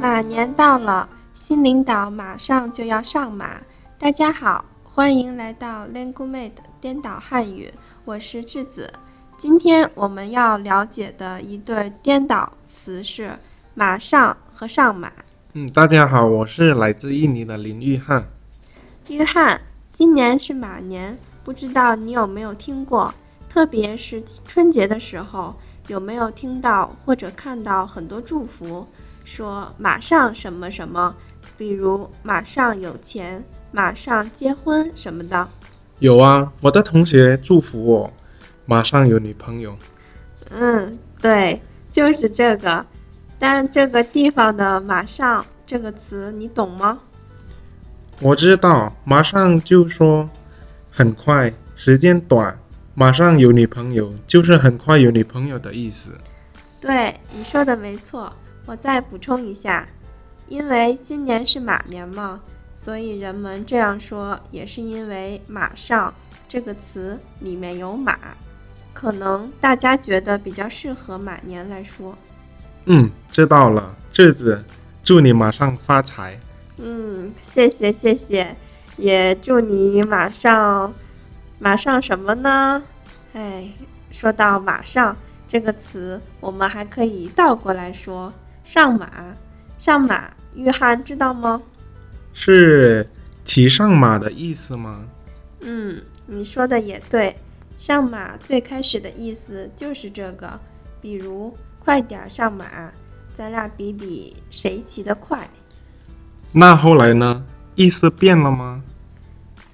马年到了，新领导马上就要上马。大家好，欢迎来到 LanguageMate 颠倒汉语，我是智子。今天我们要了解的一对颠倒词是“马上”和“上马”。嗯，大家好，我是来自印尼的林玉汉。约翰，今年是马年，不知道你有没有听过？特别是春节的时候，有没有听到或者看到很多祝福，说马上什么什么，比如马上有钱、马上结婚什么的？有啊，我的同学祝福我马上有女朋友。嗯，对，就是这个。但这个地方的“马上”这个词你懂吗？我知道，马上就说很快，时间短。马上有女朋友，就是很快有女朋友的意思。对，你说的没错。我再补充一下，因为今年是马年嘛，所以人们这样说也是因为“马上”这个词里面有马，可能大家觉得比较适合马年来说。嗯，知道了，智子，祝你马上发财。嗯，谢谢谢谢，也祝你马上。马上什么呢？哎，说到“马上”这个词，我们还可以倒过来说“上马”。上马，约翰知道吗？是骑上马的意思吗？嗯，你说的也对。上马最开始的意思就是这个，比如快点上马，咱俩比比谁骑得快。那后来呢？意思变了吗？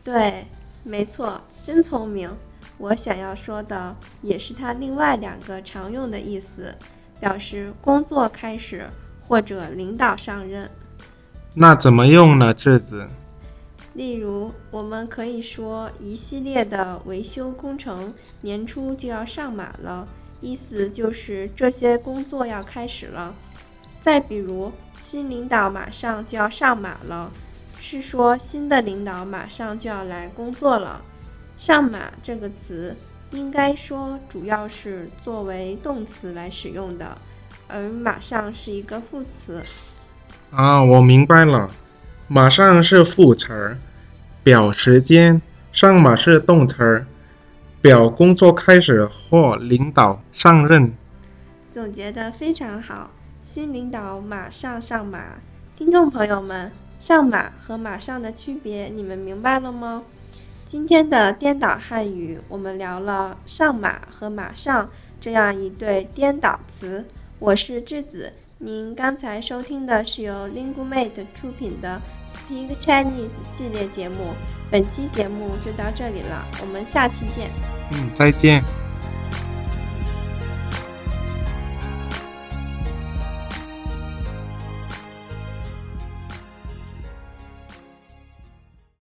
对，没错。真聪明！我想要说的也是它另外两个常用的意思，表示工作开始或者领导上任。那怎么用呢？这子？例如，我们可以说一系列的维修工程年初就要上马了，意思就是这些工作要开始了。再比如，新领导马上就要上马了，是说新的领导马上就要来工作了。上马这个词，应该说主要是作为动词来使用的，而马上是一个副词。啊，我明白了，马上是副词儿，表时间；上马是动词儿，表工作开始或领导上任。总结的非常好，新领导马上上马。听众朋友们，上马和马上的区别，你们明白了吗？今天的颠倒汉语，我们聊了“上马”和“马上”这样一对颠倒词。我是智子，您刚才收听的是由 LinguaMate 出品的 Speak Chinese 系列节目。本期节目就到这里了，我们下期见。嗯，再见。